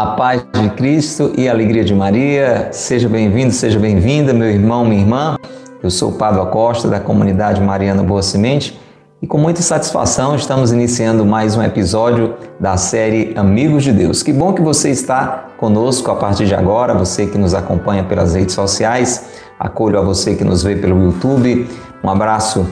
A paz de Cristo e a alegria de Maria. Seja bem-vindo, seja bem-vinda, meu irmão, minha irmã. Eu sou o Padre Acosta, da comunidade Mariana Boa Semente, e com muita satisfação estamos iniciando mais um episódio da série Amigos de Deus. Que bom que você está conosco a partir de agora, você que nos acompanha pelas redes sociais. Acolho a você que nos vê pelo YouTube. Um abraço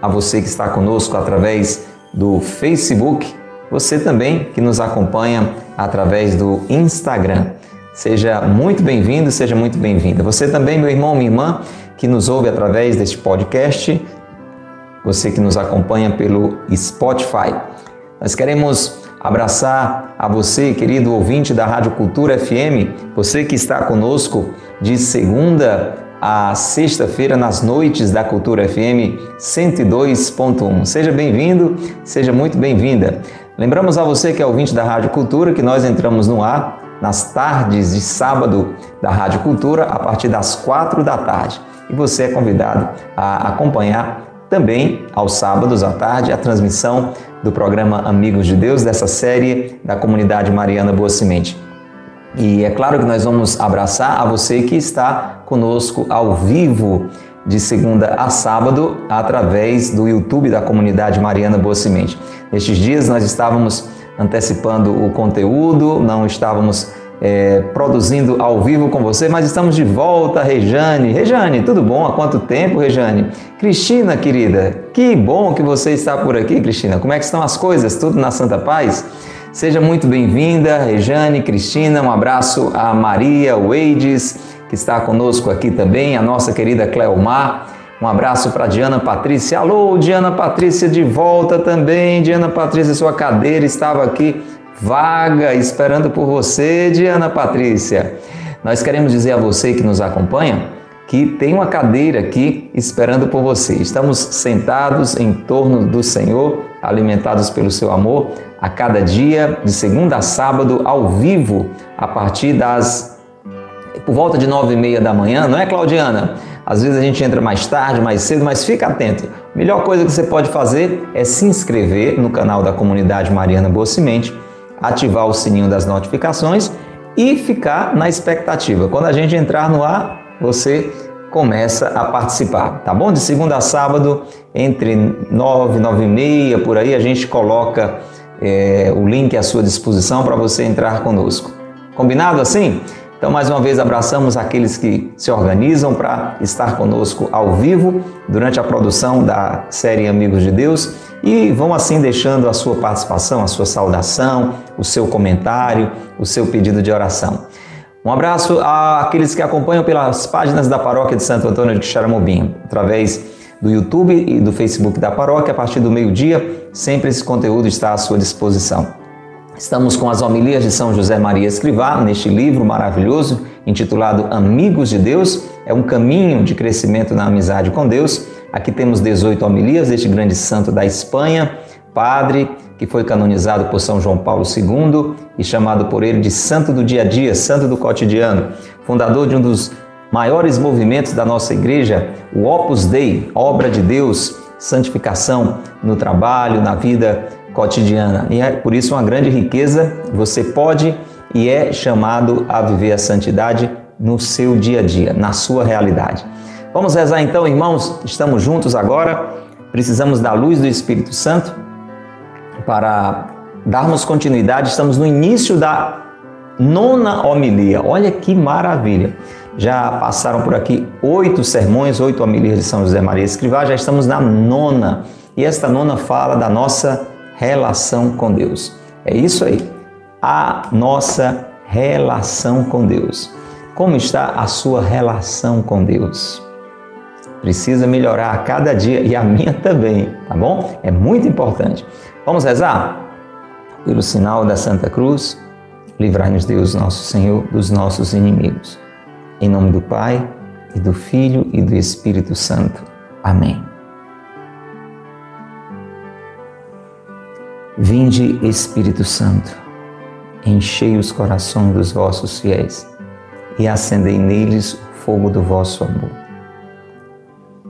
a você que está conosco através do Facebook você também que nos acompanha através do Instagram. Seja muito bem-vindo, seja muito bem-vinda. Você também, meu irmão, minha irmã, que nos ouve através deste podcast, você que nos acompanha pelo Spotify. Nós queremos abraçar a você, querido ouvinte da Rádio Cultura FM, você que está conosco de segunda a sexta-feira nas noites da Cultura FM 102.1. Seja bem-vindo, seja muito bem-vinda. Lembramos a você que é ouvinte da Rádio Cultura que nós entramos no ar nas tardes de sábado da Rádio Cultura a partir das quatro da tarde. E você é convidado a acompanhar também aos sábados à tarde a transmissão do programa Amigos de Deus, dessa série da comunidade Mariana Boa Semente. E é claro que nós vamos abraçar a você que está conosco ao vivo de segunda a sábado através do YouTube da comunidade Mariana Boa Semente. Nestes dias nós estávamos antecipando o conteúdo, não estávamos é, produzindo ao vivo com você, mas estamos de volta, Rejane. Rejane, tudo bom? Há quanto tempo, Rejane? Cristina, querida, que bom que você está por aqui, Cristina. Como é que estão as coisas? Tudo na Santa Paz? Seja muito bem-vinda, Rejane, Cristina. Um abraço a Maria Weides que está conosco aqui também, a nossa querida Cleomar. Um abraço para Diana Patrícia. Alô, Diana Patrícia de volta também. Diana Patrícia, sua cadeira estava aqui vaga, esperando por você, Diana Patrícia. Nós queremos dizer a você que nos acompanha que tem uma cadeira aqui esperando por você. Estamos sentados em torno do Senhor, alimentados pelo seu amor, a cada dia, de segunda a sábado, ao vivo, a partir das por volta de nove e meia da manhã, não é, Claudiana? Às vezes a gente entra mais tarde, mais cedo, mas fica atento. A melhor coisa que você pode fazer é se inscrever no canal da comunidade Mariana Boa Semente, ativar o sininho das notificações e ficar na expectativa. Quando a gente entrar no ar, você começa a participar, tá bom? De segunda a sábado, entre nove, nove e meia, por aí, a gente coloca é, o link à sua disposição para você entrar conosco. Combinado assim? Então, mais uma vez, abraçamos aqueles que se organizam para estar conosco ao vivo durante a produção da série Amigos de Deus e vão assim deixando a sua participação, a sua saudação, o seu comentário, o seu pedido de oração. Um abraço àqueles que acompanham pelas páginas da Paróquia de Santo Antônio de Xaramobim, através do YouTube e do Facebook da paróquia, a partir do meio-dia, sempre esse conteúdo está à sua disposição. Estamos com as homilias de São José Maria Escrivá neste livro maravilhoso intitulado Amigos de Deus. É um caminho de crescimento na amizade com Deus. Aqui temos 18 homilias deste grande santo da Espanha, padre que foi canonizado por São João Paulo II e chamado por ele de santo do dia a dia, santo do cotidiano, fundador de um dos maiores movimentos da nossa igreja, o Opus Dei, obra de Deus, santificação no trabalho, na vida cotidiana. E é por isso uma grande riqueza. Você pode e é chamado a viver a santidade no seu dia a dia, na sua realidade. Vamos rezar então, irmãos? Estamos juntos agora. Precisamos da luz do Espírito Santo para darmos continuidade. Estamos no início da nona homilia. Olha que maravilha! Já passaram por aqui oito sermões, oito homilias de São José Maria Escrivá, já estamos na nona. E esta nona fala da nossa relação com Deus. É isso aí. A nossa relação com Deus. Como está a sua relação com Deus? Precisa melhorar a cada dia e a minha também, tá bom? É muito importante. Vamos rezar? Pelo sinal da Santa Cruz, livrai-nos Deus, nosso Senhor, dos nossos inimigos. Em nome do Pai, e do Filho e do Espírito Santo. Amém. Vinde, Espírito Santo, enchei os corações dos vossos fiéis e acendei neles o fogo do vosso amor.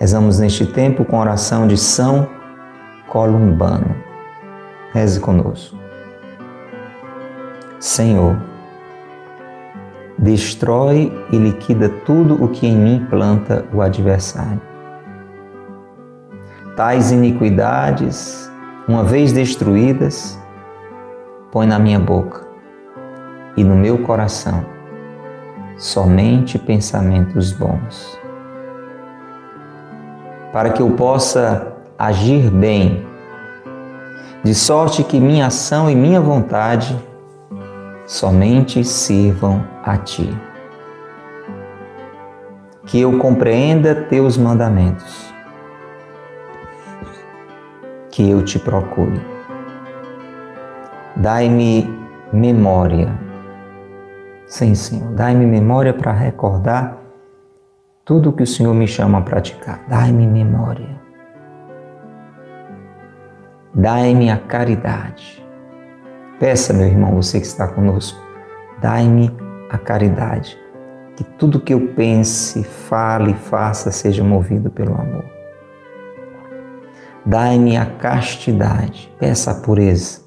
Rezamos neste tempo com oração de São Columbano. Reze conosco. Senhor, destrói e liquida tudo o que em mim planta o adversário. Tais iniquidades, uma vez destruídas, põe na minha boca e no meu coração somente pensamentos bons. Para que eu possa agir bem, de sorte que minha ação e minha vontade somente sirvam a Ti. Que eu compreenda Teus mandamentos. Que eu te procure. Dai-me memória. Sim, Senhor, dai-me memória para recordar tudo o que o Senhor me chama a praticar. Dai-me memória. Dai-me a caridade Peça, meu irmão, você que está conosco, dai-me a caridade, que tudo que eu pense, fale faça seja movido pelo amor. Dai-me a castidade, peça a pureza,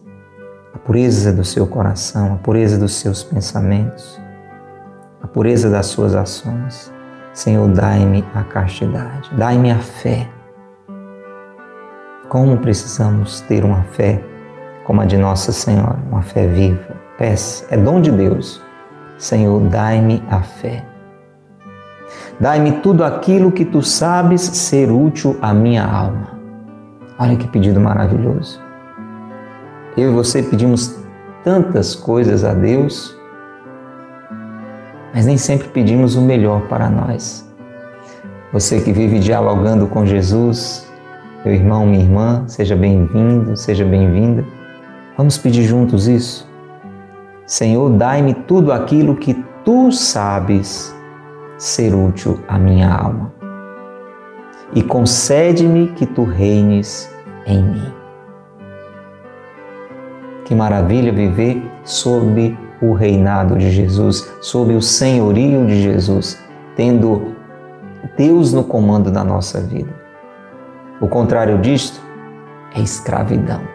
a pureza do seu coração, a pureza dos seus pensamentos, a pureza das suas ações. Senhor, dai-me a castidade, dai-me a fé. Como precisamos ter uma fé como a de Nossa Senhora, uma fé viva. Peça, é dom de Deus. Senhor, dai-me a fé. Dai-me tudo aquilo que tu sabes ser útil à minha alma. Olha que pedido maravilhoso. Eu e você pedimos tantas coisas a Deus, mas nem sempre pedimos o melhor para nós. Você que vive dialogando com Jesus, meu irmão, minha irmã, seja bem-vindo, seja bem-vinda. Vamos pedir juntos isso? Senhor, dai-me tudo aquilo que tu sabes ser útil à minha alma. E concede-me que tu reines em mim. Que maravilha viver sob o reinado de Jesus, sob o senhorio de Jesus, tendo Deus no comando da nossa vida. O contrário disto é escravidão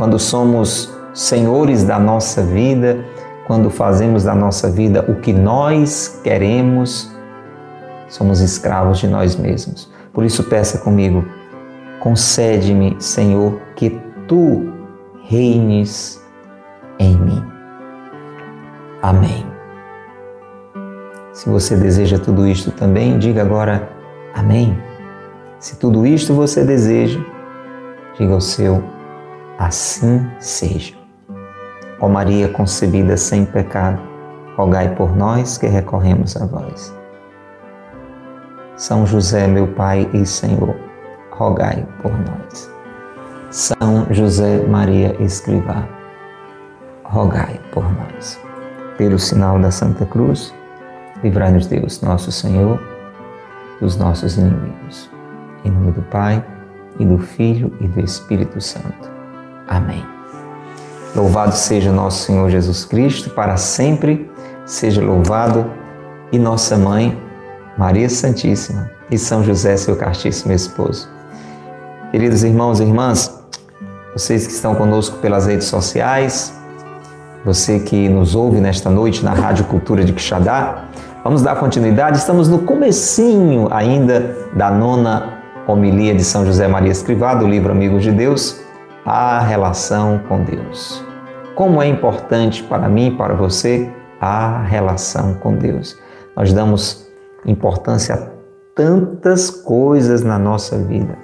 quando somos senhores da nossa vida, quando fazemos da nossa vida o que nós queremos, somos escravos de nós mesmos. Por isso, peça comigo, concede-me, Senhor, que tu reines em mim. Amém. Se você deseja tudo isto também, diga agora amém. Se tudo isto você deseja, diga o seu assim seja. Ó Maria concebida sem pecado, rogai por nós que recorremos a vós. São José, meu Pai e Senhor, rogai por nós. São José Maria Escrivá, rogai por nós. Pelo sinal da Santa Cruz, livrai-nos Deus, nosso Senhor, dos nossos inimigos. Em nome do Pai, e do Filho e do Espírito Santo. Amém. Louvado seja nosso Senhor Jesus Cristo, para sempre seja louvado, e nossa mãe, Maria Santíssima, e São José, seu castíssimo esposo. Queridos irmãos e irmãs, vocês que estão conosco pelas redes sociais, você que nos ouve nesta noite na Rádio Cultura de Quixadá, vamos dar continuidade. Estamos no comecinho ainda da nona homilia de São José Maria Escrivá, do livro Amigos de Deus a relação com Deus. Como é importante para mim e para você a relação com Deus. Nós damos importância a tantas coisas na nossa vida.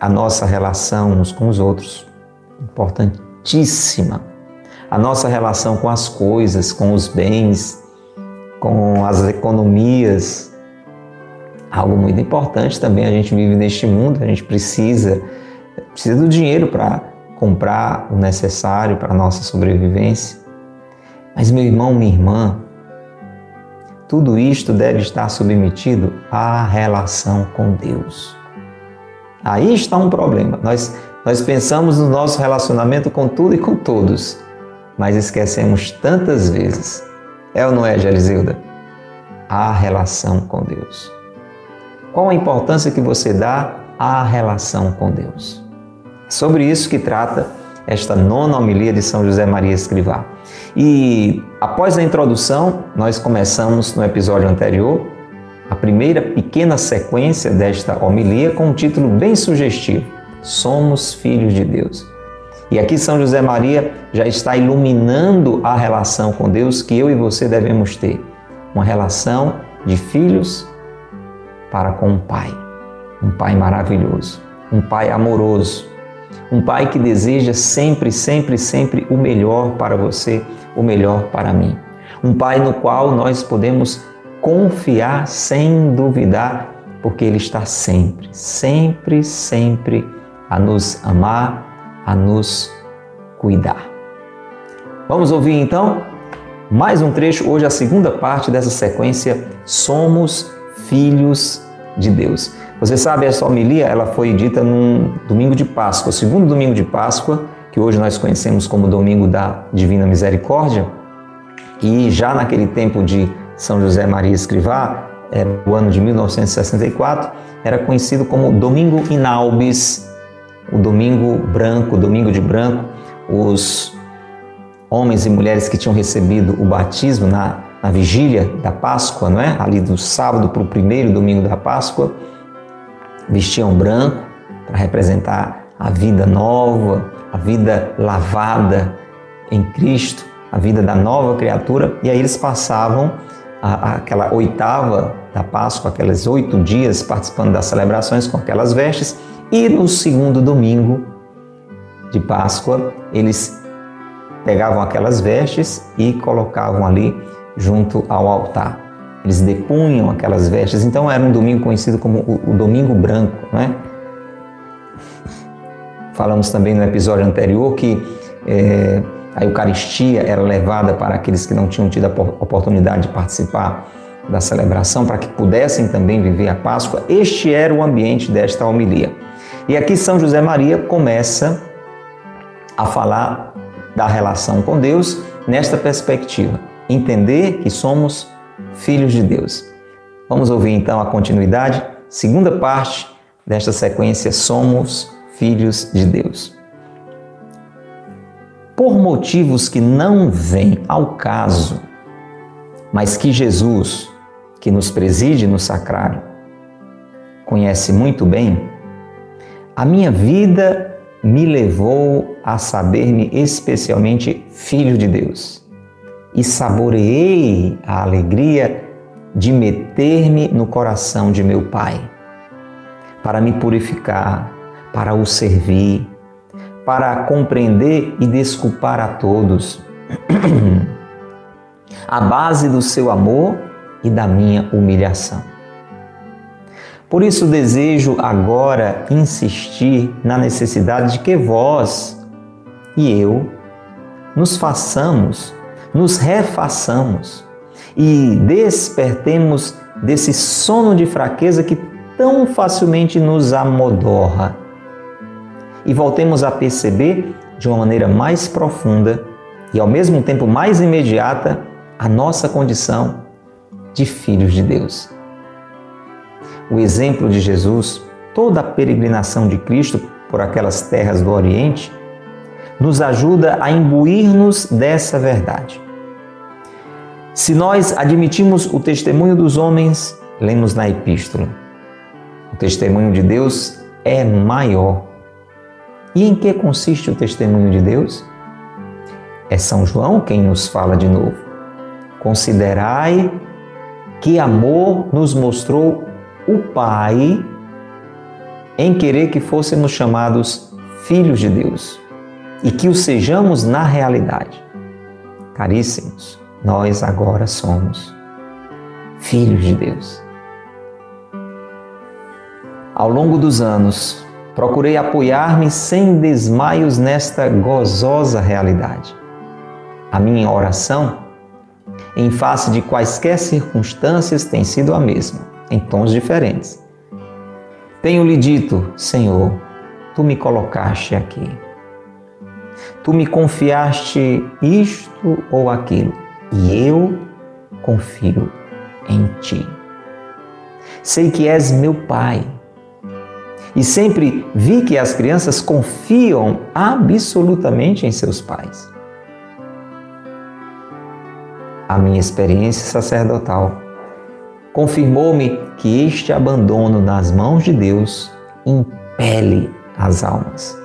A nossa relação uns com os outros, importantíssima. A nossa relação com as coisas, com os bens, com as economias. Algo muito importante também, a gente vive neste mundo, a gente precisa, precisa do dinheiro para comprar o necessário para a nossa sobrevivência. Mas, meu irmão, minha irmã, tudo isto deve estar submetido à relação com Deus. Aí está um problema. Nós, nós pensamos no nosso relacionamento com tudo e com todos, mas esquecemos tantas vezes. É ou não é, Geliseuda? A relação com Deus. Qual a importância que você dá à relação com Deus? É sobre isso que trata esta nona homilia de São José Maria Escrivá. E após a introdução, nós começamos no episódio anterior a primeira pequena sequência desta homilia com um título bem sugestivo: Somos filhos de Deus. E aqui São José Maria já está iluminando a relação com Deus que eu e você devemos ter. Uma relação de filhos para com um pai. Um pai maravilhoso, um pai amoroso, um pai que deseja sempre, sempre, sempre o melhor para você, o melhor para mim. Um pai no qual nós podemos confiar sem duvidar, porque ele está sempre, sempre, sempre a nos amar, a nos cuidar. Vamos ouvir então mais um trecho, hoje a segunda parte dessa sequência Somos Filhos de Deus. Você sabe, essa homilia ela foi dita num domingo de Páscoa, segundo domingo de Páscoa, que hoje nós conhecemos como Domingo da Divina Misericórdia. E já naquele tempo de São José Maria Escrivá, era o ano de 1964, era conhecido como Domingo Inaubis, o Domingo Branco, Domingo de Branco. Os homens e mulheres que tinham recebido o batismo na, na vigília da Páscoa, não é? Ali do sábado para o primeiro domingo da Páscoa, vestiam branco para representar a vida nova, a vida lavada em Cristo, a vida da nova criatura, e aí eles passavam a, aquela oitava da Páscoa, aqueles oito dias participando das celebrações com aquelas vestes, e no segundo domingo de Páscoa eles pegavam aquelas vestes e colocavam ali junto ao altar. Eles depunham aquelas vestes, então era um domingo conhecido como o, o Domingo Branco, não é? Falamos também no episódio anterior que é, a Eucaristia era levada para aqueles que não tinham tido a oportunidade de participar da celebração, para que pudessem também viver a Páscoa. Este era o ambiente desta homilia. E aqui São José Maria começa a falar da relação com Deus nesta perspectiva. Entender que somos filhos de Deus. Vamos ouvir então a continuidade, segunda parte desta sequência Somos filhos de Deus. Por motivos que não vêm ao caso, mas que Jesus, que nos preside no sacrário, conhece muito bem, a minha vida me levou a saber-me especialmente filho de Deus e saboreei a alegria de meter-me no coração de meu Pai, para me purificar, para o servir, para compreender e desculpar a todos. a base do seu amor e da minha humilhação. Por isso desejo agora insistir na necessidade de que vós e eu nos façamos nos refaçamos e despertemos desse sono de fraqueza que tão facilmente nos amodorra e voltemos a perceber de uma maneira mais profunda e ao mesmo tempo mais imediata a nossa condição de filhos de Deus. O exemplo de Jesus, toda a peregrinação de Cristo por aquelas terras do Oriente, nos ajuda a imbuir-nos dessa verdade. Se nós admitimos o testemunho dos homens, lemos na epístola, o testemunho de Deus é maior. E em que consiste o testemunho de Deus? É São João quem nos fala de novo. Considerai que amor nos mostrou o Pai em querer que fôssemos chamados filhos de Deus e que o sejamos na realidade. caríssimos, nós agora somos filhos de Deus. Ao longo dos anos, procurei apoiar-me sem desmaios nesta gozosa realidade. A minha oração, em face de quaisquer circunstâncias, tem sido a mesma, em tons diferentes. Tenho-lhe dito, Senhor, tu me colocaste aqui. Tu me confiaste isto ou aquilo, e eu confio em ti. Sei que és meu Pai e sempre vi que as crianças confiam absolutamente em seus pais. A minha experiência sacerdotal confirmou-me que este abandono nas mãos de Deus impele as almas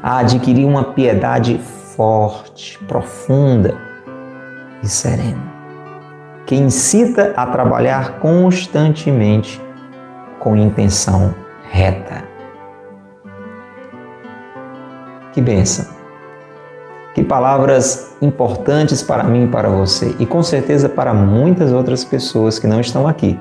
a adquirir uma piedade forte, profunda e serena, que incita a trabalhar constantemente com intenção reta. Que benção! Que palavras importantes para mim e para você, e com certeza para muitas outras pessoas que não estão aqui.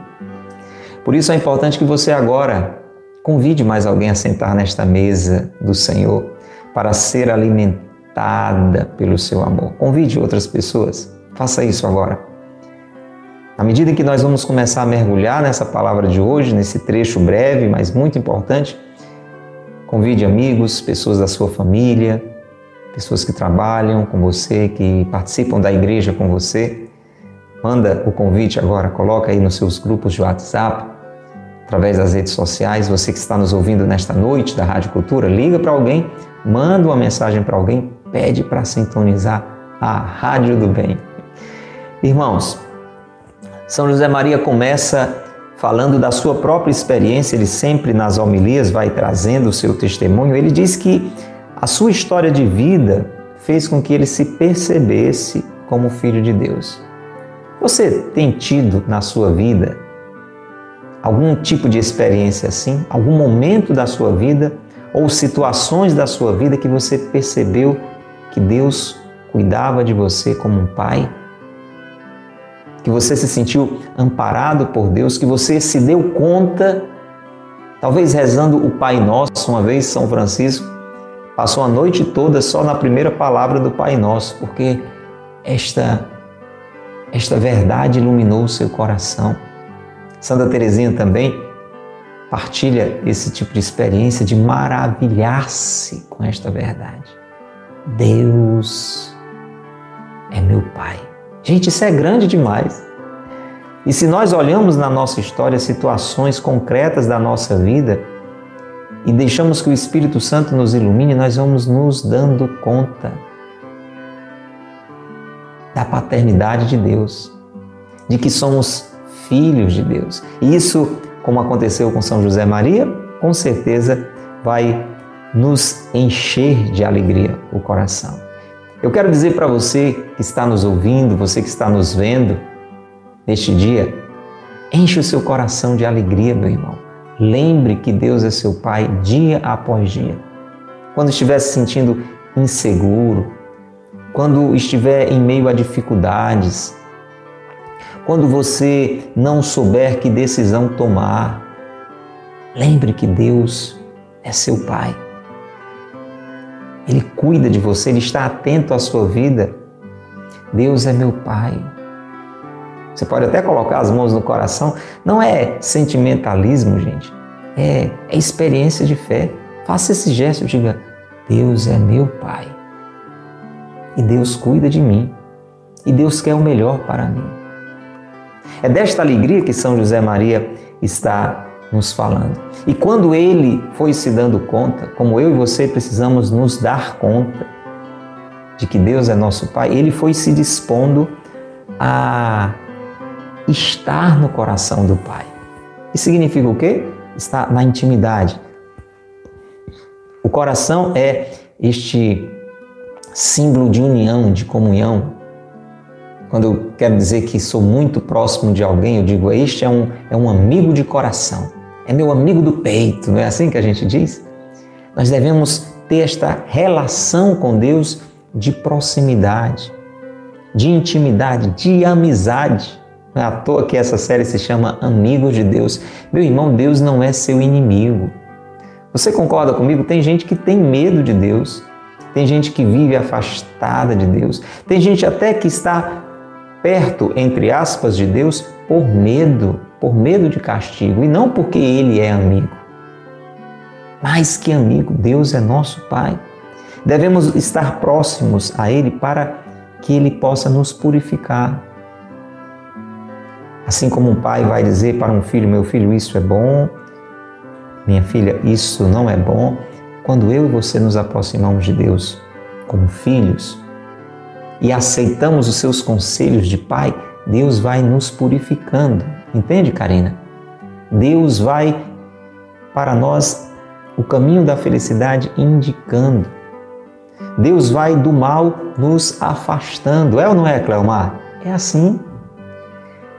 Por isso é importante que você agora convide mais alguém a sentar nesta mesa do Senhor para ser alimentada pelo seu amor. Convide outras pessoas. Faça isso agora. À medida que nós vamos começar a mergulhar nessa palavra de hoje, nesse trecho breve, mas muito importante, convide amigos, pessoas da sua família, pessoas que trabalham com você, que participam da igreja com você. Manda o convite agora, coloca aí nos seus grupos de WhatsApp, através das redes sociais. Você que está nos ouvindo nesta noite da Rádio Cultura, liga para alguém, manda uma mensagem para alguém, pede para sintonizar a Rádio do Bem. Irmãos, são José Maria começa falando da sua própria experiência, ele sempre nas homilias vai trazendo o seu testemunho. Ele diz que a sua história de vida fez com que ele se percebesse como filho de Deus. Você tem tido na sua vida algum tipo de experiência assim? Algum momento da sua vida ou situações da sua vida que você percebeu que Deus cuidava de você como um pai? que você se sentiu amparado por Deus, que você se deu conta, talvez rezando o Pai Nosso, uma vez São Francisco passou a noite toda só na primeira palavra do Pai Nosso, porque esta esta verdade iluminou o seu coração. Santa Teresinha também partilha esse tipo de experiência de maravilhar-se com esta verdade. Deus é meu Pai. Gente, isso é grande demais. E se nós olhamos na nossa história situações concretas da nossa vida e deixamos que o Espírito Santo nos ilumine, nós vamos nos dando conta da paternidade de Deus, de que somos filhos de Deus. E isso, como aconteceu com São José Maria, com certeza vai nos encher de alegria o coração. Eu quero dizer para você que está nos ouvindo, você que está nos vendo neste dia, enche o seu coração de alegria, meu irmão. Lembre que Deus é seu Pai dia após dia. Quando estiver se sentindo inseguro, quando estiver em meio a dificuldades, quando você não souber que decisão tomar, lembre que Deus é seu Pai. Ele cuida de você, Ele está atento à sua vida. Deus é meu Pai. Você pode até colocar as mãos no coração. Não é sentimentalismo, gente. É, é experiência de fé. Faça esse gesto, diga: Deus é meu Pai. E Deus cuida de mim. E Deus quer o melhor para mim. É desta alegria que São José Maria está nos falando. E quando ele foi se dando conta, como eu e você precisamos nos dar conta de que Deus é nosso Pai, ele foi se dispondo a estar no coração do Pai. Isso significa o quê? Estar na intimidade. O coração é este símbolo de união, de comunhão. Quando eu quero dizer que sou muito próximo de alguém, eu digo, este é um, é um amigo de coração é meu amigo do peito, não é assim que a gente diz? Nós devemos ter esta relação com Deus de proximidade, de intimidade, de amizade. Não é à toa que essa série se chama Amigos de Deus. Meu irmão, Deus não é seu inimigo. Você concorda comigo? Tem gente que tem medo de Deus, tem gente que vive afastada de Deus, tem gente até que está perto, entre aspas, de Deus por medo, por medo de castigo e não porque ele é amigo. Mais que amigo, Deus é nosso Pai. Devemos estar próximos a Ele para que Ele possa nos purificar. Assim como um pai vai dizer para um filho: Meu filho, isso é bom, minha filha, isso não é bom. Quando eu e você nos aproximamos de Deus como filhos e aceitamos os seus conselhos de pai, Deus vai nos purificando. Entende, Karina? Deus vai para nós o caminho da felicidade indicando. Deus vai do mal nos afastando. É ou não é, Cleomar? É assim.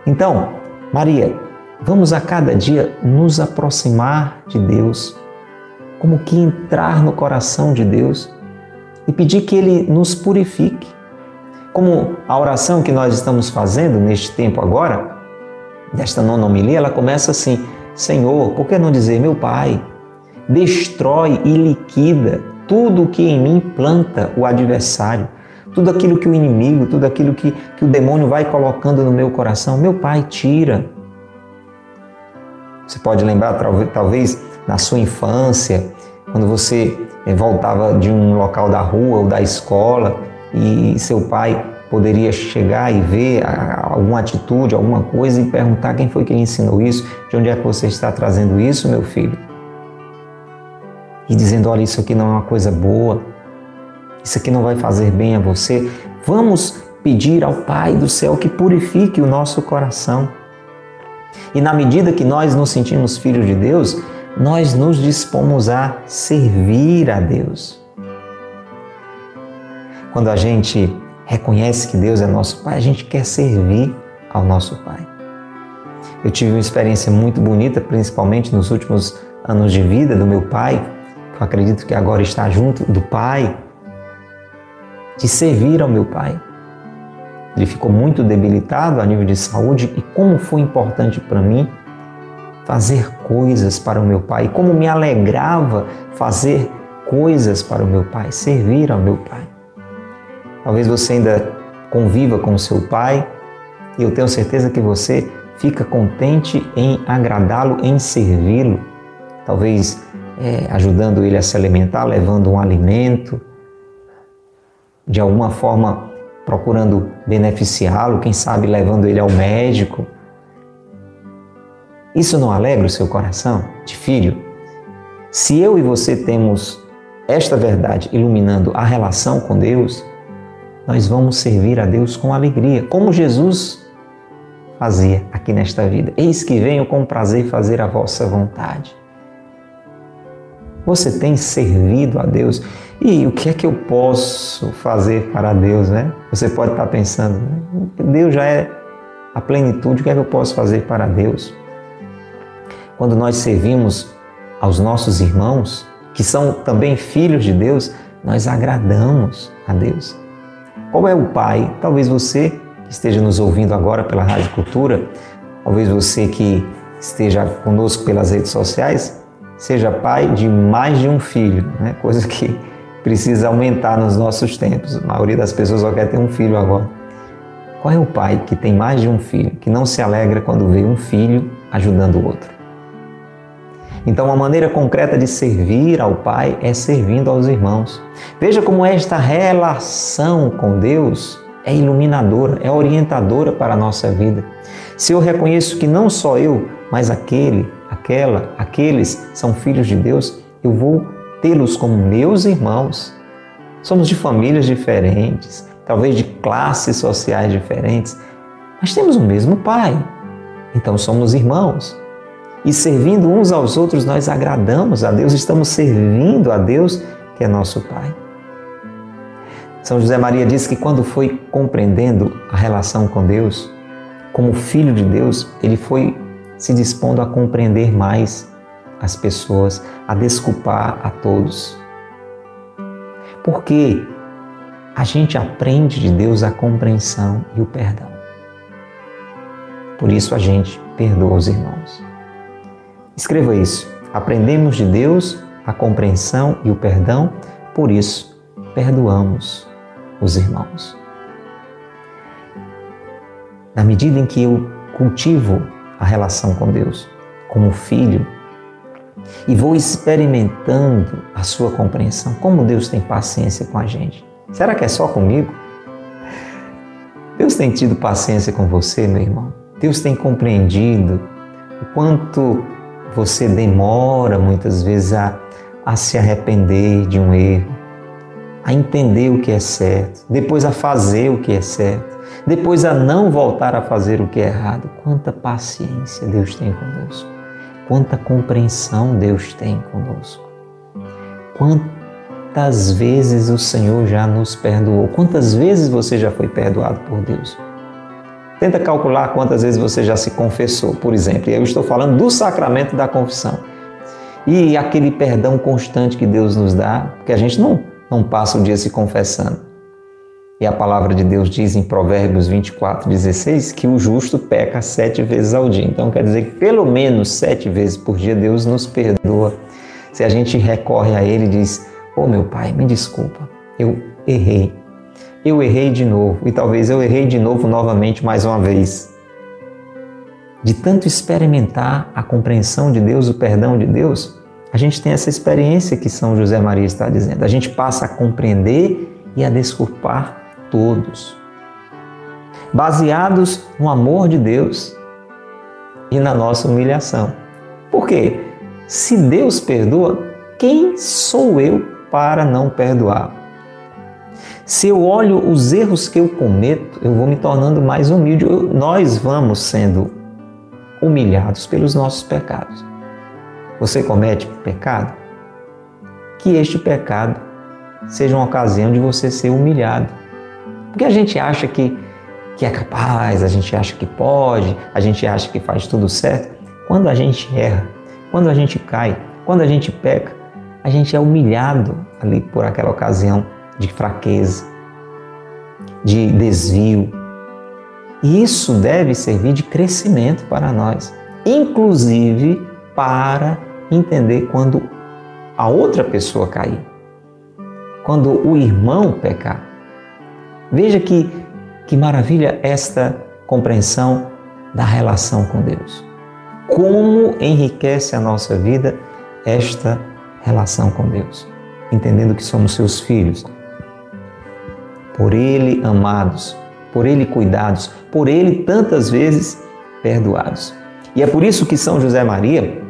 Então, Maria, vamos a cada dia nos aproximar de Deus, como que entrar no coração de Deus e pedir que Ele nos purifique. Como a oração que nós estamos fazendo neste tempo agora, desta nona homilia, ela começa assim: Senhor, por que não dizer, meu Pai, destrói e liquida tudo o que em mim planta o adversário, tudo aquilo que o inimigo, tudo aquilo que, que o demônio vai colocando no meu coração, meu Pai, tira. Você pode lembrar, talvez, na sua infância, quando você eh, voltava de um local da rua ou da escola e seu pai poderia chegar e ver alguma atitude, alguma coisa e perguntar quem foi que lhe ensinou isso, de onde é que você está trazendo isso, meu filho? E dizendo: olha, isso aqui não é uma coisa boa, isso aqui não vai fazer bem a você. Vamos pedir ao Pai do céu que purifique o nosso coração. E na medida que nós nos sentimos filhos de Deus, nós nos dispomos a servir a Deus. Quando a gente reconhece que Deus é nosso Pai, a gente quer servir ao nosso Pai. Eu tive uma experiência muito bonita, principalmente nos últimos anos de vida do meu pai, que eu acredito que agora está junto do Pai, de servir ao meu pai. Ele ficou muito debilitado a nível de saúde e como foi importante para mim fazer coisas para o meu pai, como me alegrava fazer coisas para o meu pai, servir ao meu pai. Talvez você ainda conviva com seu pai e eu tenho certeza que você fica contente em agradá-lo, em servi-lo. Talvez é, ajudando ele a se alimentar, levando um alimento, de alguma forma procurando beneficiá-lo, quem sabe levando ele ao médico. Isso não alegra o seu coração de filho? Se eu e você temos esta verdade iluminando a relação com Deus, nós vamos servir a Deus com alegria, como Jesus fazia aqui nesta vida. Eis que venho com prazer fazer a vossa vontade. Você tem servido a Deus? E o que é que eu posso fazer para Deus, né? Você pode estar pensando, né? Deus já é a plenitude, o que é que eu posso fazer para Deus? Quando nós servimos aos nossos irmãos, que são também filhos de Deus, nós agradamos a Deus. Qual é o Pai? Talvez você que esteja nos ouvindo agora pela Rádio Cultura, talvez você que esteja conosco pelas redes sociais, seja pai de mais de um filho, né? coisa que precisa aumentar nos nossos tempos. A maioria das pessoas só quer ter um filho agora. Qual é o pai que tem mais de um filho, que não se alegra quando vê um filho ajudando o outro? Então, uma maneira concreta de servir ao Pai é servindo aos irmãos. Veja como esta relação com Deus é iluminadora, é orientadora para a nossa vida. Se eu reconheço que não só eu, mas aquele, aquela, aqueles são filhos de Deus, eu vou tê-los como meus irmãos. Somos de famílias diferentes, talvez de classes sociais diferentes, mas temos o mesmo Pai. Então somos irmãos. E servindo uns aos outros, nós agradamos a Deus, estamos servindo a Deus, que é nosso Pai. São José Maria diz que quando foi compreendendo a relação com Deus, como filho de Deus, ele foi se dispondo a compreender mais as pessoas, a desculpar a todos. Porque a gente aprende de Deus a compreensão e o perdão. Por isso a gente perdoa os irmãos. Escreva isso. Aprendemos de Deus a compreensão e o perdão, por isso perdoamos os irmãos. Na medida em que eu cultivo a relação com Deus como filho e vou experimentando a sua compreensão, como Deus tem paciência com a gente. Será que é só comigo? Deus tem tido paciência com você, meu irmão. Deus tem compreendido o quanto você demora muitas vezes a, a se arrepender de um erro, a entender o que é certo, depois a fazer o que é certo, depois a não voltar a fazer o que é errado. Quanta paciência Deus tem conosco, quanta compreensão Deus tem conosco. Quantas vezes o Senhor já nos perdoou? Quantas vezes você já foi perdoado por Deus? Tenta calcular quantas vezes você já se confessou, por exemplo. E eu estou falando do sacramento da confissão. E aquele perdão constante que Deus nos dá, porque a gente não, não passa o dia se confessando. E a palavra de Deus diz em Provérbios 24, 16 que o justo peca sete vezes ao dia. Então quer dizer que pelo menos sete vezes por dia Deus nos perdoa. Se a gente recorre a Ele e diz: Ô oh, meu Pai, me desculpa, eu errei. Eu errei de novo e talvez eu errei de novo novamente mais uma vez. De tanto experimentar a compreensão de Deus, o perdão de Deus, a gente tem essa experiência que São José Maria está dizendo. A gente passa a compreender e a desculpar todos, baseados no amor de Deus e na nossa humilhação. Por quê? Se Deus perdoa, quem sou eu para não perdoar? Se eu olho os erros que eu cometo, eu vou me tornando mais humilde. Eu, nós vamos sendo humilhados pelos nossos pecados. Você comete pecado? Que este pecado seja uma ocasião de você ser humilhado porque a gente acha que, que é capaz, a gente acha que pode, a gente acha que faz tudo certo. Quando a gente erra, quando a gente cai, quando a gente peca, a gente é humilhado ali por aquela ocasião de fraqueza, de desvio. E isso deve servir de crescimento para nós, inclusive para entender quando a outra pessoa cair, quando o irmão pecar. Veja que, que maravilha esta compreensão da relação com Deus. Como enriquece a nossa vida esta relação com Deus, entendendo que somos seus filhos, por Ele amados, por Ele cuidados, por Ele tantas vezes perdoados. E é por isso que São José Maria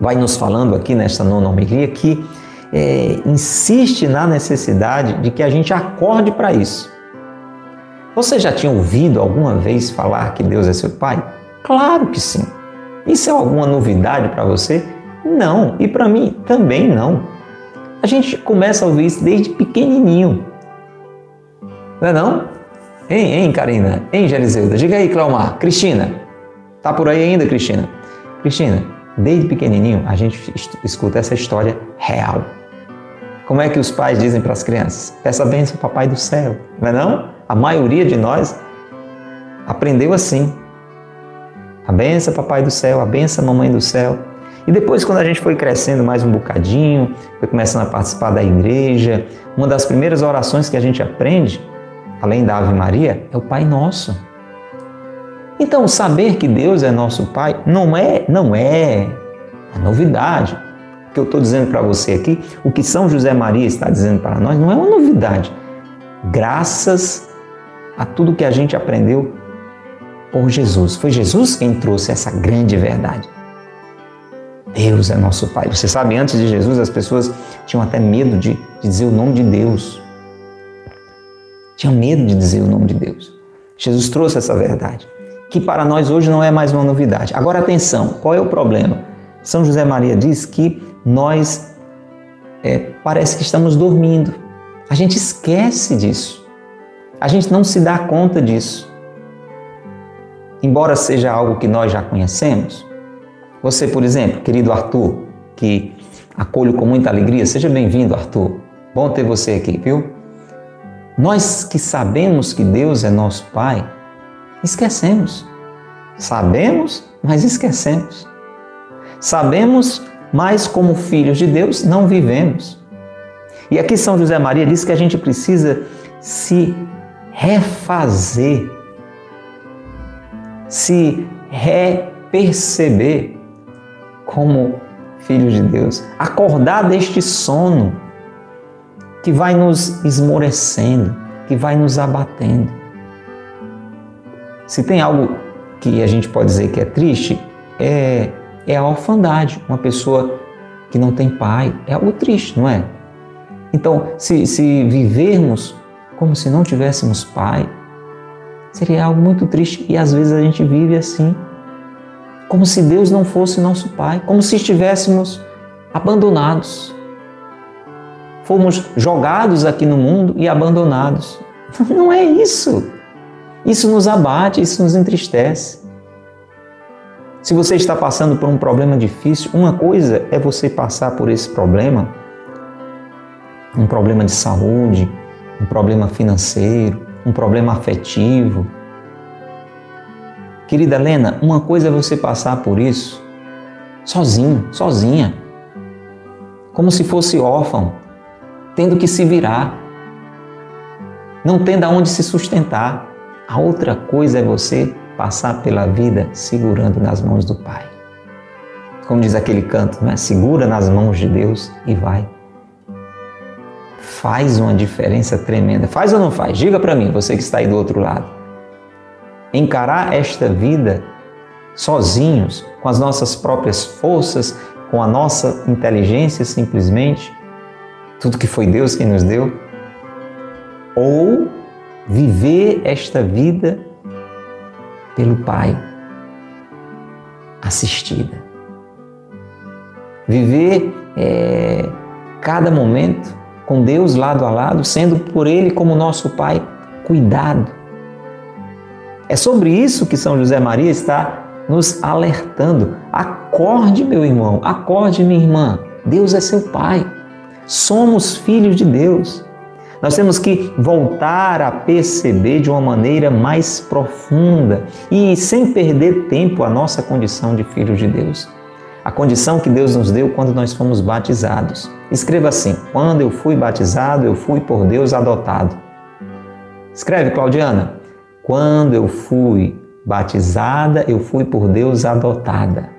vai nos falando aqui nesta nona homilia que é, insiste na necessidade de que a gente acorde para isso. Você já tinha ouvido alguma vez falar que Deus é seu Pai? Claro que sim. Isso é alguma novidade para você? Não. E para mim também não. A gente começa a ouvir isso desde pequenininho. Não é não? Hein, hein, Karina? Hein, Geliseuda? Diga aí, Cleomar. Cristina. Tá por aí ainda, Cristina? Cristina, desde pequenininho a gente escuta essa história real. Como é que os pais dizem para as crianças? Peça bênção, papai do céu. Não é não? A maioria de nós aprendeu assim. A benção, papai do céu, a benção, mamãe do céu. E depois, quando a gente foi crescendo mais um bocadinho, foi começando a participar da igreja, uma das primeiras orações que a gente aprende, além da Ave Maria, é o Pai Nosso. Então, saber que Deus é nosso Pai não é, não é novidade. O que eu estou dizendo para você aqui, o que São José Maria está dizendo para nós, não é uma novidade. Graças a tudo que a gente aprendeu por Jesus. Foi Jesus quem trouxe essa grande verdade. Deus é nosso Pai. Você sabe, antes de Jesus, as pessoas tinham até medo de, de dizer o nome de Deus. Tinham medo de dizer o nome de Deus. Jesus trouxe essa verdade, que para nós hoje não é mais uma novidade. Agora, atenção: qual é o problema? São José Maria diz que nós é, parece que estamos dormindo. A gente esquece disso. A gente não se dá conta disso. Embora seja algo que nós já conhecemos, você, por exemplo, querido Arthur, que acolho com muita alegria, seja bem-vindo, Arthur. Bom ter você aqui, viu? Nós que sabemos que Deus é nosso Pai, esquecemos. Sabemos, mas esquecemos. Sabemos, mas como filhos de Deus não vivemos. E aqui São José Maria diz que a gente precisa se refazer, se reperceber como filhos de Deus, acordar deste sono que vai nos esmorecendo, que vai nos abatendo. Se tem algo que a gente pode dizer que é triste, é, é a orfandade. Uma pessoa que não tem pai é algo triste, não é? Então, se, se vivermos como se não tivéssemos pai, seria algo muito triste e às vezes a gente vive assim, como se Deus não fosse nosso pai, como se estivéssemos abandonados. Fomos jogados aqui no mundo e abandonados. Não é isso. Isso nos abate, isso nos entristece. Se você está passando por um problema difícil, uma coisa é você passar por esse problema, um problema de saúde, um problema financeiro, um problema afetivo. Querida Lena, uma coisa é você passar por isso sozinho, sozinha, como se fosse órfão, tendo que se virar, não tendo aonde se sustentar. A outra coisa é você passar pela vida segurando nas mãos do Pai. Como diz aquele canto, né? segura nas mãos de Deus e vai. Faz uma diferença tremenda. Faz ou não faz? Diga para mim, você que está aí do outro lado. Encarar esta vida sozinhos, com as nossas próprias forças, com a nossa inteligência simplesmente, tudo que foi Deus quem nos deu, ou viver esta vida pelo Pai, assistida. Viver é, cada momento com Deus lado a lado, sendo por Ele como nosso Pai cuidado. É sobre isso que São José Maria está nos alertando. Acorde, meu irmão, acorde, minha irmã. Deus é seu Pai. Somos filhos de Deus. Nós temos que voltar a perceber de uma maneira mais profunda e sem perder tempo a nossa condição de filhos de Deus. A condição que Deus nos deu quando nós fomos batizados. Escreva assim: quando eu fui batizado, eu fui por Deus adotado. Escreve, Claudiana. Quando eu fui batizada, eu fui por Deus adotada.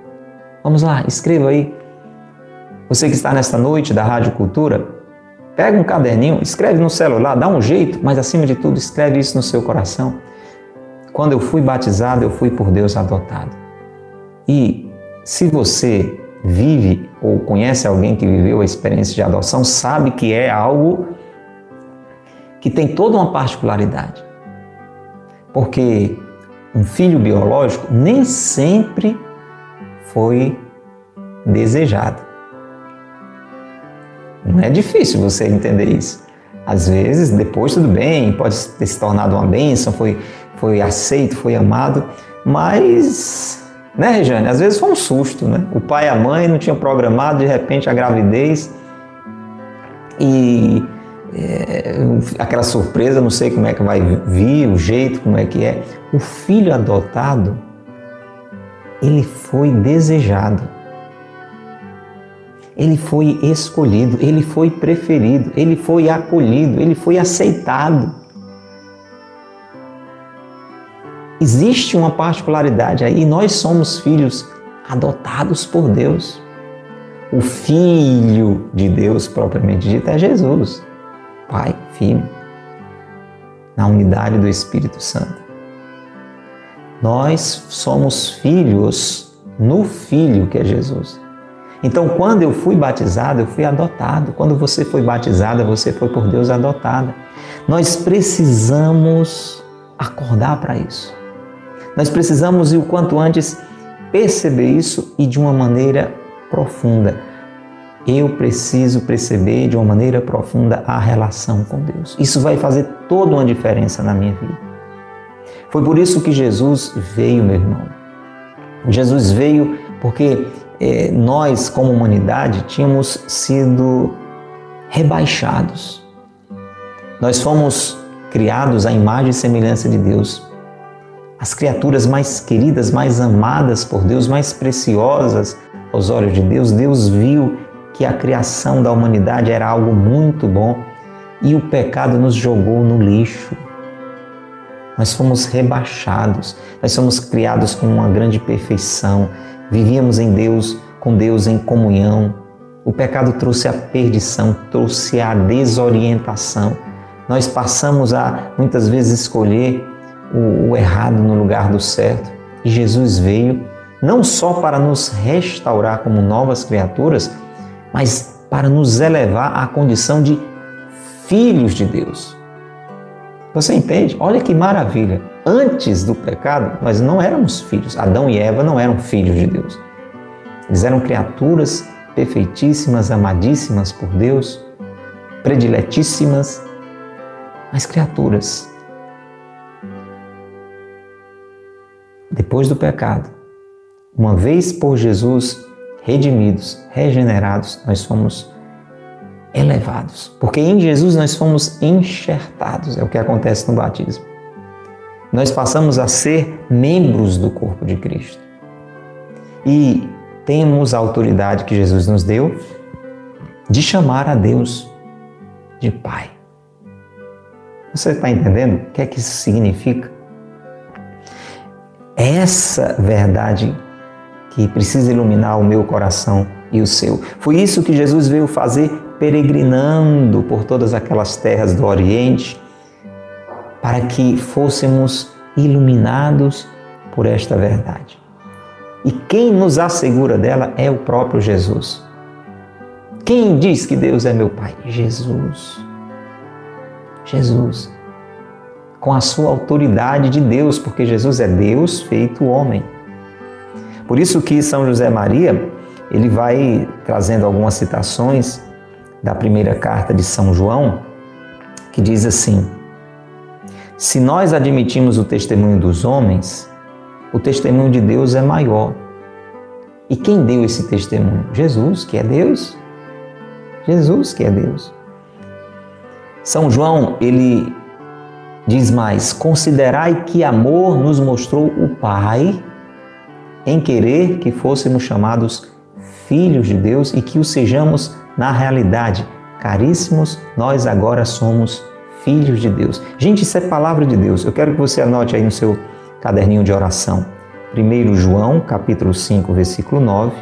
Vamos lá, escreva aí você que está nesta noite da Rádio Cultura, pega um caderninho, escreve no celular, dá um jeito, mas acima de tudo, escreve isso no seu coração. Quando eu fui batizado, eu fui por Deus adotado. E se você vive ou conhece alguém que viveu a experiência de adoção, sabe que é algo que tem toda uma particularidade. Porque um filho biológico nem sempre foi desejado. Não é difícil você entender isso. Às vezes, depois tudo bem, pode ter se tornado uma bênção, foi, foi aceito, foi amado, mas, né, Rejane, às vezes foi um susto, né? O pai e a mãe não tinham programado, de repente, a gravidez e é, aquela surpresa, não sei como é que vai vir, o jeito, como é que é. O filho adotado, ele foi desejado ele foi escolhido, ele foi preferido, ele foi acolhido, ele foi aceitado. Existe uma particularidade aí, nós somos filhos adotados por Deus. O Filho de Deus, propriamente dito, é Jesus, Pai, Filho, na unidade do Espírito Santo. Nós somos filhos no Filho que é Jesus. Então, quando eu fui batizado, eu fui adotado. Quando você foi batizada, você foi por Deus adotada. Nós precisamos acordar para isso. Nós precisamos, e o quanto antes, perceber isso e de uma maneira profunda. Eu preciso perceber de uma maneira profunda a relação com Deus. Isso vai fazer toda uma diferença na minha vida. Foi por isso que Jesus veio, meu irmão. Jesus veio porque é, nós, como humanidade, tínhamos sido rebaixados. Nós fomos criados à imagem e semelhança de Deus. As criaturas mais queridas, mais amadas por Deus, mais preciosas aos olhos de Deus, Deus viu que a criação da humanidade era algo muito bom e o pecado nos jogou no lixo. Nós fomos rebaixados, nós fomos criados com uma grande perfeição, vivíamos em Deus, com Deus em comunhão. O pecado trouxe a perdição, trouxe a desorientação. Nós passamos a muitas vezes escolher o, o errado no lugar do certo. E Jesus veio não só para nos restaurar como novas criaturas, mas para nos elevar à condição de filhos de Deus. Você entende? Olha que maravilha. Antes do pecado, nós não éramos filhos. Adão e Eva não eram filhos de Deus. Eles eram criaturas perfeitíssimas, amadíssimas por Deus, prediletíssimas, mas criaturas. Depois do pecado, uma vez por Jesus redimidos, regenerados, nós fomos elevados. Porque em Jesus nós fomos enxertados, é o que acontece no batismo. Nós passamos a ser membros do corpo de Cristo. E temos a autoridade que Jesus nos deu de chamar a Deus de Pai. Você está entendendo o que é que isso significa? Essa verdade que precisa iluminar o meu coração e o seu. Foi isso que Jesus veio fazer peregrinando por todas aquelas terras do Oriente, para que fôssemos iluminados por esta verdade. E quem nos assegura dela é o próprio Jesus. Quem diz que Deus é meu Pai? Jesus. Jesus. Com a sua autoridade de Deus, porque Jesus é Deus feito homem. Por isso que São José Maria, ele vai trazendo algumas citações da primeira carta de São João, que diz assim: Se nós admitimos o testemunho dos homens, o testemunho de Deus é maior. E quem deu esse testemunho? Jesus, que é Deus. Jesus, que é Deus. São João, ele diz mais: Considerai que amor nos mostrou o Pai em querer que fôssemos chamados filhos de Deus e que o sejamos na realidade, caríssimos, nós agora somos filhos de Deus. Gente, isso é palavra de Deus. Eu quero que você anote aí no seu caderninho de oração. 1 João, capítulo 5, versículo 9.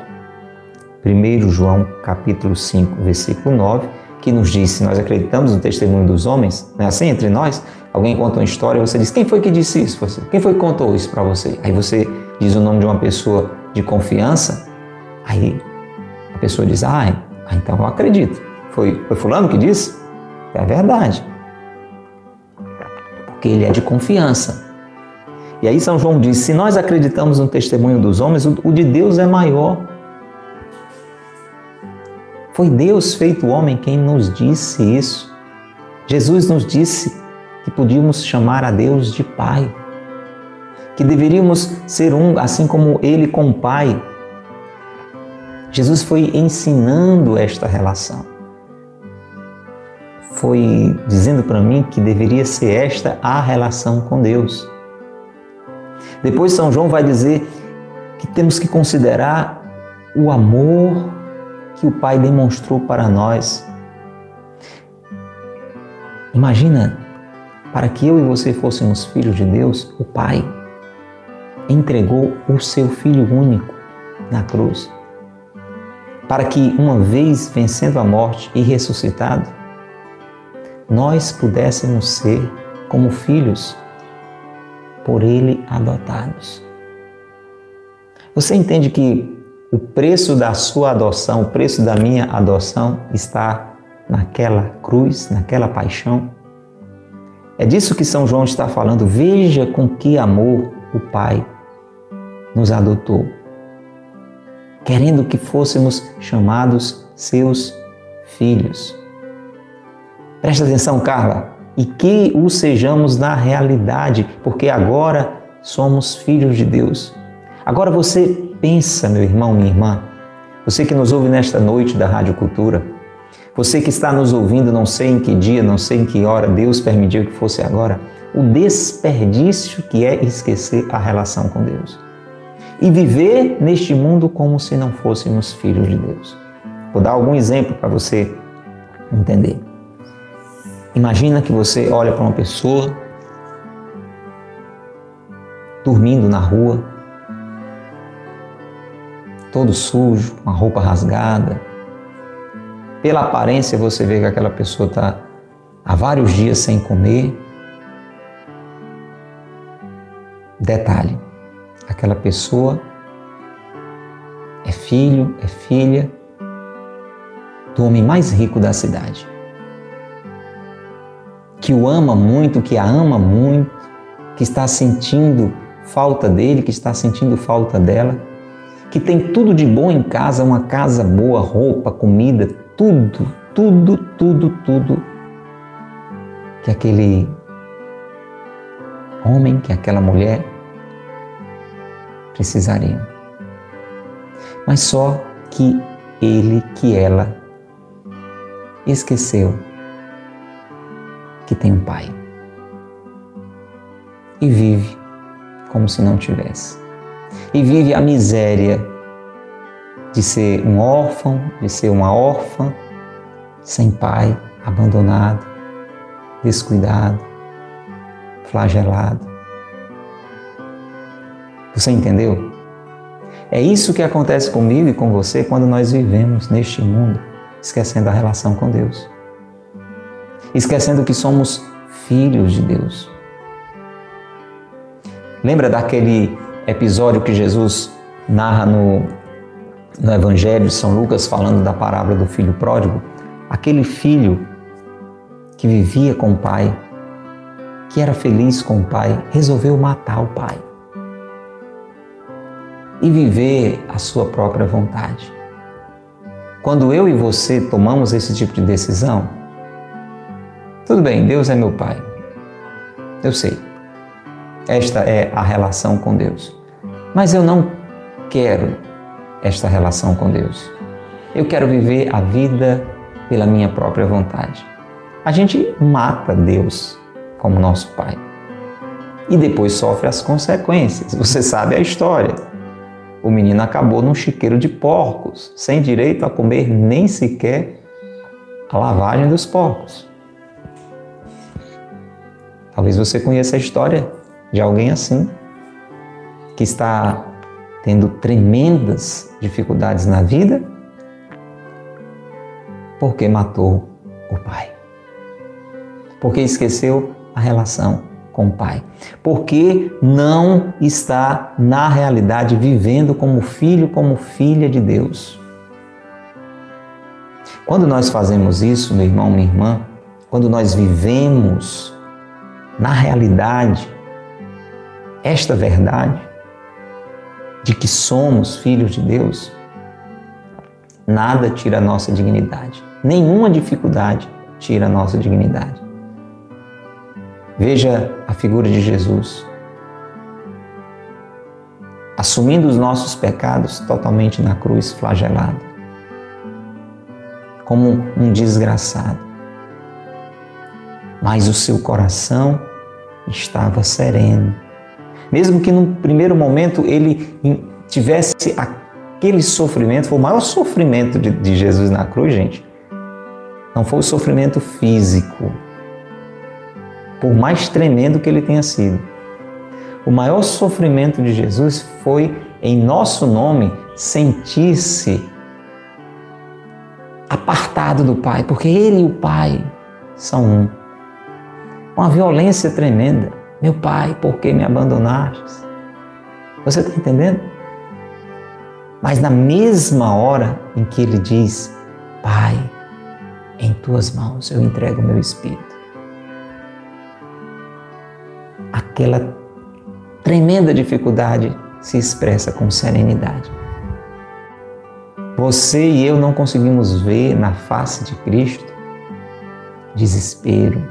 1 João, capítulo 5, versículo 9, que nos diz, se nós acreditamos no testemunho dos homens, não é assim entre nós? Alguém conta uma história e você diz, quem foi que disse isso? Você? Quem foi que contou isso para você? Aí você diz o nome de uma pessoa de confiança, aí a pessoa diz, ah, ah, então eu acredito. Foi, foi fulano que disse? É verdade. Porque ele é de confiança. E aí São João diz: se nós acreditamos no testemunho dos homens, o de Deus é maior. Foi Deus feito homem quem nos disse isso. Jesus nos disse que podíamos chamar a Deus de Pai, que deveríamos ser um, assim como Ele com o Pai. Jesus foi ensinando esta relação. Foi dizendo para mim que deveria ser esta a relação com Deus. Depois São João vai dizer que temos que considerar o amor que o Pai demonstrou para nós. Imagina, para que eu e você fôssemos filhos de Deus, o Pai entregou o seu Filho único na cruz para que, uma vez vencendo a morte e ressuscitado, nós pudéssemos ser como filhos por Ele adotados. Você entende que o preço da sua adoção, o preço da minha adoção está naquela cruz, naquela paixão? É disso que São João está falando. Veja com que amor o Pai nos adotou querendo que fôssemos chamados seus filhos. Presta atenção, Carla, e que o sejamos na realidade, porque agora somos filhos de Deus. Agora você pensa, meu irmão, minha irmã, você que nos ouve nesta noite da Rádio Cultura, Você que está nos ouvindo, não sei em que dia, não sei em que hora, Deus permitiu que fosse agora, o desperdício que é esquecer a relação com Deus. E viver neste mundo como se não fôssemos filhos de Deus. Vou dar algum exemplo para você entender. Imagina que você olha para uma pessoa dormindo na rua, todo sujo, com a roupa rasgada. Pela aparência você vê que aquela pessoa está há vários dias sem comer. Detalhe: aquela pessoa é filho, é filha do homem mais rico da cidade, que o ama muito, que a ama muito, que está sentindo falta dele, que está sentindo falta dela, que tem tudo de bom em casa, uma casa boa, roupa, comida, tudo, tudo, tudo, tudo que aquele homem, que aquela mulher precisariam. Mas só que ele, que ela esqueceu que tem um pai e vive como se não tivesse. E vive a miséria de ser um órfão, de ser uma órfã, sem pai, abandonado, descuidado, flagelado. Você entendeu? É isso que acontece comigo e com você quando nós vivemos neste mundo, esquecendo a relação com Deus. Esquecendo que somos filhos de Deus. Lembra daquele episódio que Jesus narra no, no Evangelho de São Lucas, falando da parábola do filho pródigo? Aquele filho que vivia com o pai, que era feliz com o pai, resolveu matar o pai e viver a sua própria vontade. Quando eu e você tomamos esse tipo de decisão, tudo bem, Deus é meu pai. Eu sei. Esta é a relação com Deus. Mas eu não quero esta relação com Deus. Eu quero viver a vida pela minha própria vontade. A gente mata Deus como nosso Pai e depois sofre as consequências. Você sabe a história. O menino acabou num chiqueiro de porcos, sem direito a comer nem sequer a lavagem dos porcos. Talvez você conheça a história de alguém assim, que está tendo tremendas dificuldades na vida, porque matou o pai. Porque esqueceu a relação com o pai. Porque não está na realidade vivendo como filho, como filha de Deus. Quando nós fazemos isso, meu irmão, minha irmã, quando nós vivemos na realidade esta verdade de que somos filhos de Deus, nada tira a nossa dignidade. Nenhuma dificuldade tira a nossa dignidade. Veja a figura de Jesus, assumindo os nossos pecados totalmente na cruz, flagelado, como um desgraçado. Mas o seu coração estava sereno mesmo que no primeiro momento ele tivesse aquele sofrimento, foi o maior sofrimento de, de Jesus na cruz, gente. Não foi o sofrimento físico, por mais tremendo que ele tenha sido. O maior sofrimento de Jesus foi, em nosso nome, sentir-se apartado do Pai, porque Ele e o Pai são um. Uma violência tremenda. Meu pai, por que me abandonaste? Você está entendendo? Mas na mesma hora em que ele diz: Pai, em tuas mãos eu entrego o meu espírito. Aquela tremenda dificuldade se expressa com serenidade. Você e eu não conseguimos ver na face de Cristo desespero,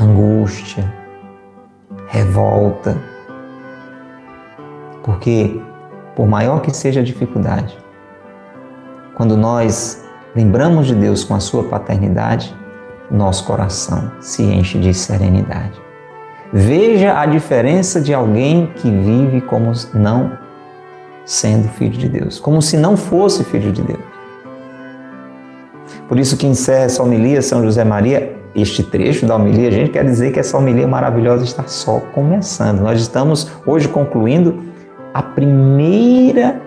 angústia, revolta. Porque, por maior que seja a dificuldade, quando nós lembramos de Deus com a sua paternidade, nosso coração se enche de serenidade. Veja a diferença de alguém que vive como não sendo filho de Deus, como se não fosse filho de Deus. Por isso que encerra essa homilia São José Maria, este trecho da homilia, a gente quer dizer que essa homilia maravilhosa está só começando. Nós estamos hoje concluindo a primeira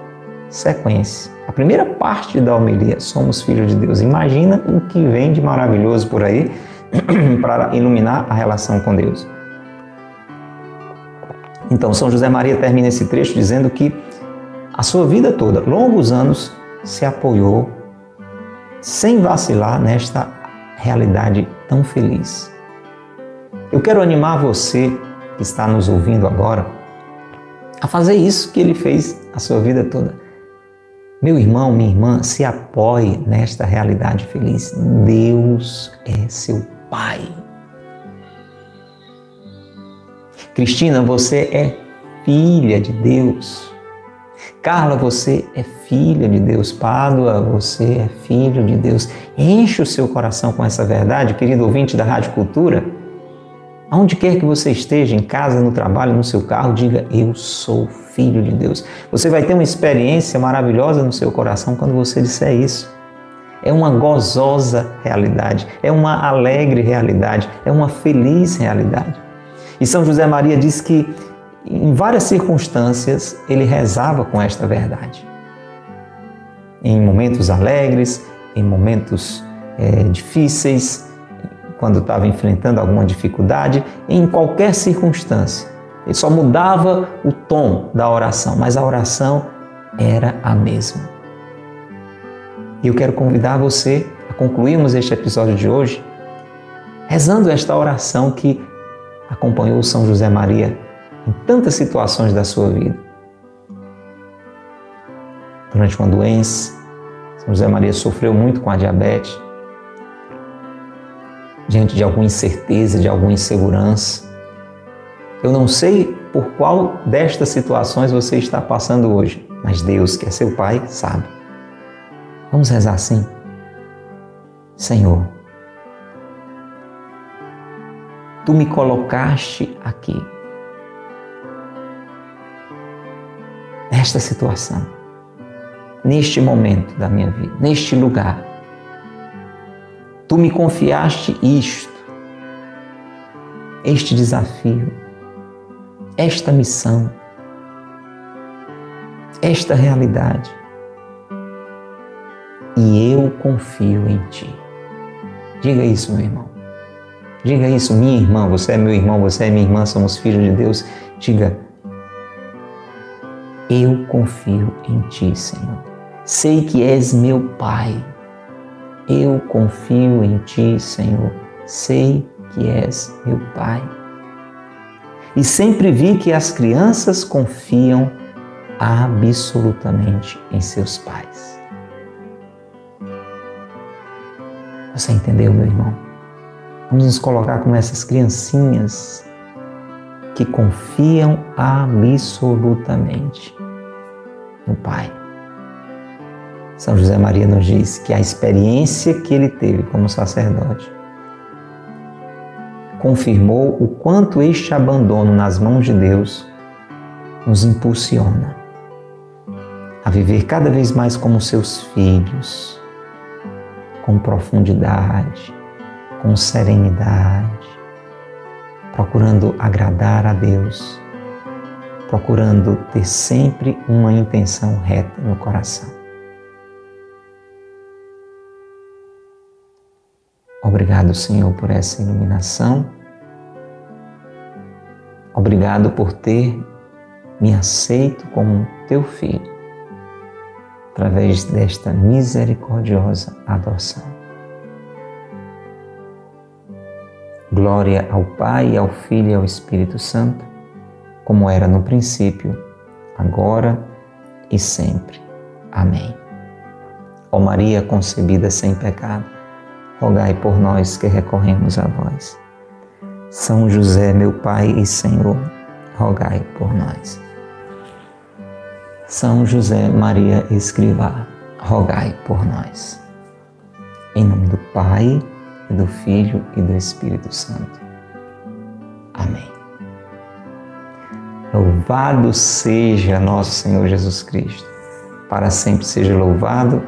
sequência, a primeira parte da homilia, somos filhos de Deus. Imagina o que vem de maravilhoso por aí para iluminar a relação com Deus. Então, São José Maria termina esse trecho dizendo que a sua vida toda, longos anos, se apoiou sem vacilar nesta realidade tão feliz. Eu quero animar você que está nos ouvindo agora a fazer isso que ele fez a sua vida toda. Meu irmão, minha irmã, se apoie nesta realidade feliz. Deus é seu Pai. Cristina, você é filha de Deus. Carla, você é filha de Deus. Pádua, você é filho de Deus. Enche o seu coração com essa verdade, querido ouvinte da Rádio Cultura. Aonde quer que você esteja, em casa, no trabalho, no seu carro, diga: Eu sou filho de Deus. Você vai ter uma experiência maravilhosa no seu coração quando você disser isso. É uma gozosa realidade, é uma alegre realidade, é uma feliz realidade. E São José Maria diz que em várias circunstâncias ele rezava com esta verdade. Em momentos alegres, em momentos é, difíceis, quando estava enfrentando alguma dificuldade, em qualquer circunstância. Ele só mudava o tom da oração, mas a oração era a mesma. E eu quero convidar você a concluirmos este episódio de hoje rezando esta oração que acompanhou São José Maria em tantas situações da sua vida. Durante uma doença, São José Maria sofreu muito com a diabetes, diante de alguma incerteza, de alguma insegurança. Eu não sei por qual destas situações você está passando hoje, mas Deus, que é seu Pai, sabe. Vamos rezar assim. Senhor, tu me colocaste aqui nesta situação, neste momento da minha vida, neste lugar. Tu me confiaste isto, este desafio, esta missão, esta realidade. E eu confio em Ti. Diga isso, meu irmão. Diga isso, minha irmã. Você é meu irmão, você é minha irmã, somos filhos de Deus. Diga, eu confio em Ti, Senhor. Sei que és meu Pai. Eu confio em Ti, Senhor. Sei que és meu Pai. E sempre vi que as crianças confiam absolutamente em seus pais. Você entendeu, meu irmão? Vamos nos colocar como essas criancinhas que confiam absolutamente no Pai. São José Maria nos diz que a experiência que ele teve como sacerdote confirmou o quanto este abandono nas mãos de Deus nos impulsiona a viver cada vez mais como seus filhos, com profundidade, com serenidade, procurando agradar a Deus procurando ter sempre uma intenção reta no coração. Obrigado, Senhor, por essa iluminação. Obrigado por ter me aceito como teu filho, através desta misericordiosa adoção. Glória ao Pai, ao Filho e ao Espírito Santo como era no princípio, agora e sempre. Amém. Ó Maria concebida sem pecado, rogai por nós que recorremos a vós. São José, meu Pai e Senhor, rogai por nós. São José Maria Escrivá, rogai por nós. Em nome do Pai, e do Filho e do Espírito Santo. Amém. Louvado seja nosso Senhor Jesus Cristo, para sempre seja louvado,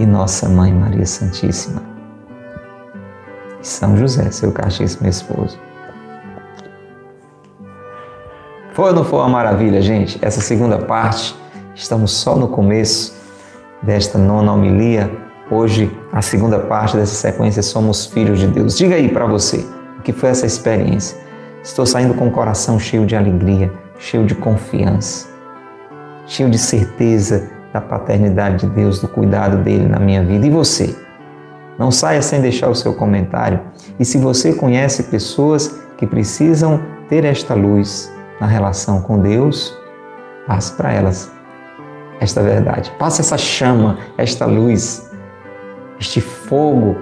e nossa Mãe Maria Santíssima. E São José, seu castíssimo esposo. Foi ou não foi uma maravilha, gente? Essa segunda parte, estamos só no começo desta nona homilia. Hoje, a segunda parte dessa sequência, Somos Filhos de Deus. Diga aí para você, o que foi essa experiência? Estou saindo com o coração cheio de alegria, cheio de confiança, cheio de certeza da paternidade de Deus, do cuidado dele na minha vida. E você? Não saia sem deixar o seu comentário. E se você conhece pessoas que precisam ter esta luz na relação com Deus, passe para elas esta verdade. Passe essa chama, esta luz, este fogo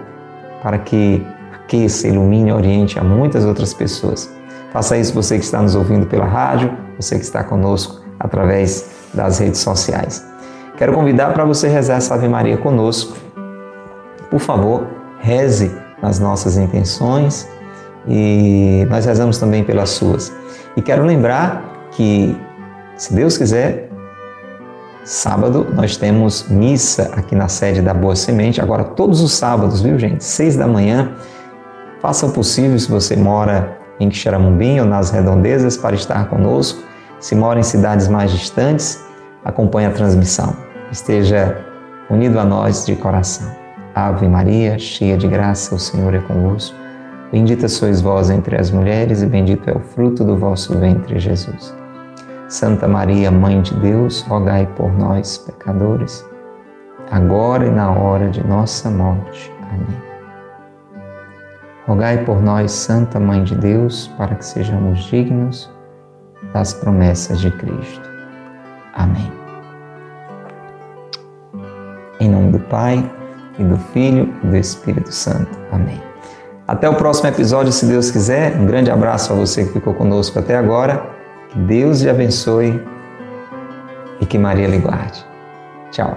para que aqueça, ilumine oriente a muitas outras pessoas. Faça isso você que está nos ouvindo pela rádio, você que está conosco através das redes sociais. Quero convidar para você rezar essa Ave Maria conosco. Por favor, reze nas nossas intenções e nós rezamos também pelas suas. E quero lembrar que, se Deus quiser, Sábado nós temos missa aqui na sede da Boa Semente, agora todos os sábados, viu gente? Seis da manhã. Faça o possível se você mora em Quixaramubim ou nas redondezas para estar conosco. Se mora em cidades mais distantes, acompanhe a transmissão. Esteja unido a nós de coração. Ave Maria, cheia de graça, o Senhor é convosco. Bendita sois vós entre as mulheres e bendito é o fruto do vosso ventre, Jesus. Santa Maria, Mãe de Deus, rogai por nós, pecadores, agora e na hora de nossa morte. Amém. Rogai por nós, Santa Mãe de Deus, para que sejamos dignos das promessas de Cristo. Amém. Em nome do Pai, e do Filho e do Espírito Santo. Amém. Até o próximo episódio, se Deus quiser. Um grande abraço a você que ficou conosco até agora que Deus lhe abençoe e que Maria lhe guarde. Tchau.